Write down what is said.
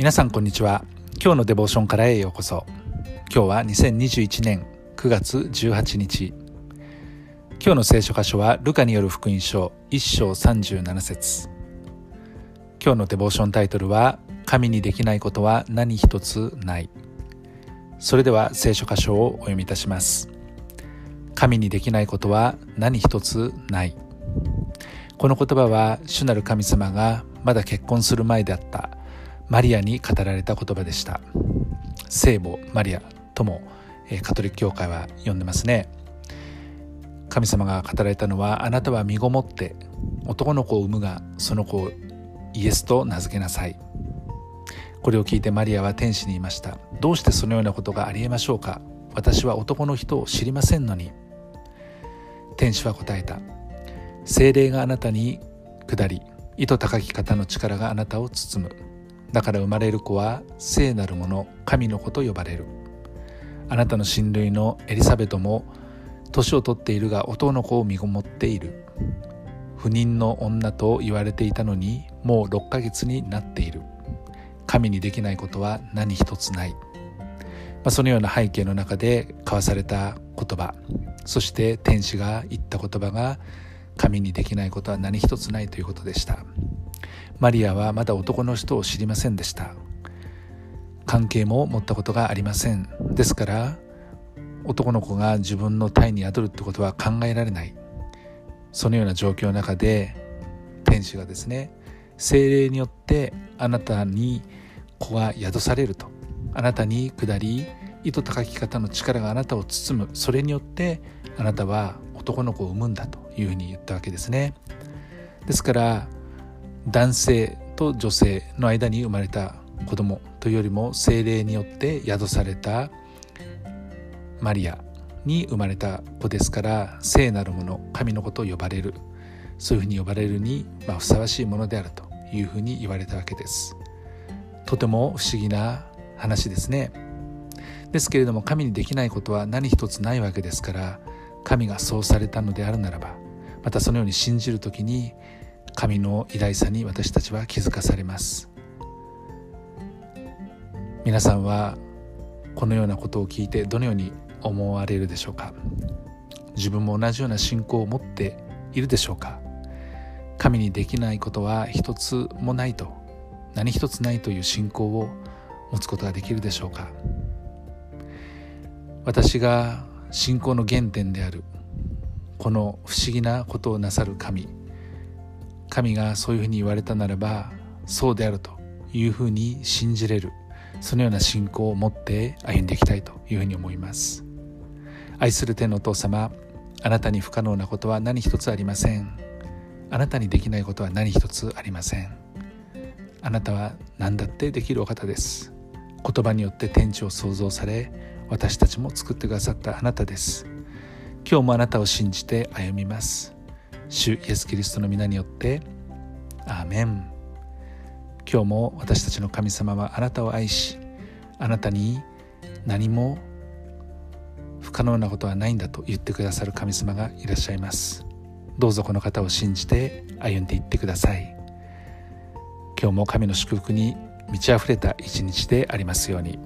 皆さんこんにちは。今日のデボーションからへようこそ。今日は2021年9月18日。今日の聖書箇所はルカによる福音書1章37節。今日のデボーションタイトルは神にできないことは何一つない。それでは聖書箇所をお読みいたします。神にできないことは何一つない。この言葉は主なる神様がまだ結婚する前であった。マリアに語られた言葉でした。聖母マリアともカトリック教会は呼んでますね。神様が語られたのはあなたは身ごもって男の子を産むがその子をイエスと名付けなさい。これを聞いてマリアは天使に言いました。どうしてそのようなことがありえましょうか？私は男の人を知りませんのに。天使は答えた。精霊があなたに下り糸高き方の力があなたを包む。だから生まれる子は聖なる者神の子と呼ばれる。あなたの親類のエリザベトも年を取っているが男の子を身ごもっている。不妊の女と言われていたのにもう6ヶ月になっている。神にできないことは何一つない、まあ、そのような背景の中で交わされた言葉。そして天使が言った言葉が神にできないことは何一つないということでした。マリアはまだ男の人を知りませんでした。関係も持ったことがありません。ですから男の子が自分の体に宿るってことは考えられない。そのような状況の中で天使がですね精霊によってあなたに子が宿されると。あなたに下り糸高き方の力があなたを包む。それによってあなたは男の子を産むんだというふうに言ったわけですね。ですから男性と女性の間に生まれた子供というよりも精霊によって宿されたマリアに生まれた子ですから聖なるもの神のことを呼ばれる。そういうふうに呼ばれるに、ふさわしいものであるというふうに言われたわけです。とても不思議な話ですね。ですけれども神にできないことは何一つないわけですから神がそうされたのであるならばまたそのように信じる時に神の偉大さに私たちは気づかされます。皆さんはこのようなことを聞いてどのように思われるでしょうか？自分も同じような信仰を持っているでしょうか？神にできないことは一つもないと何一つないという信仰を持つことができるでしょうか？私が信仰の原点であるこの不思議なことをなさる神神がそういうふうに言われたならばそうであるというふうに信じれる。そのような信仰を持って歩んでいきたいというふうに思います。愛する天のお父様あなたに不可能なことは何一つありません。あなたにできないことは何一つありません。あなたは何だってできるお方です。言葉によって天地を創造され私たちも作ってくださったあなたです。今日もあなたを信じて歩みます。主イエス・キリストの皆によってアーメン。今日も私たちの神様はあなたを愛しあなたに何も不可能なことはないんだと言ってくださる神様がいらっしゃいます。どうぞこの方を信じて歩んでいってください。今日も神の祝福に満ち溢れた一日でありますように。